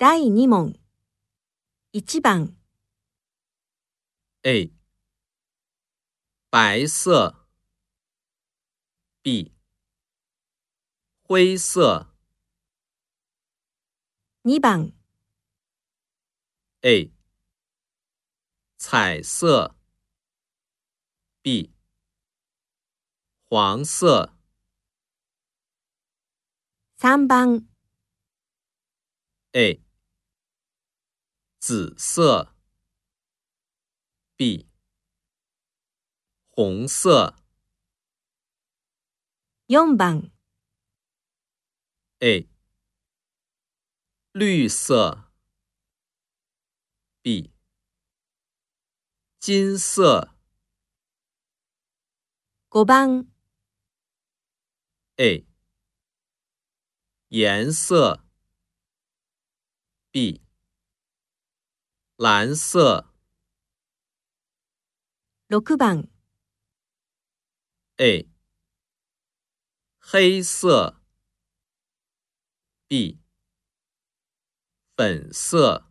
第2問1番 A 白色 B 灰色2番 A 彩色 B 黄色3番 A 紫色，B。红色，四番，A。绿色，B。金色，五番，A。颜色，B。蓝色，六番，A，黑色，B，粉色。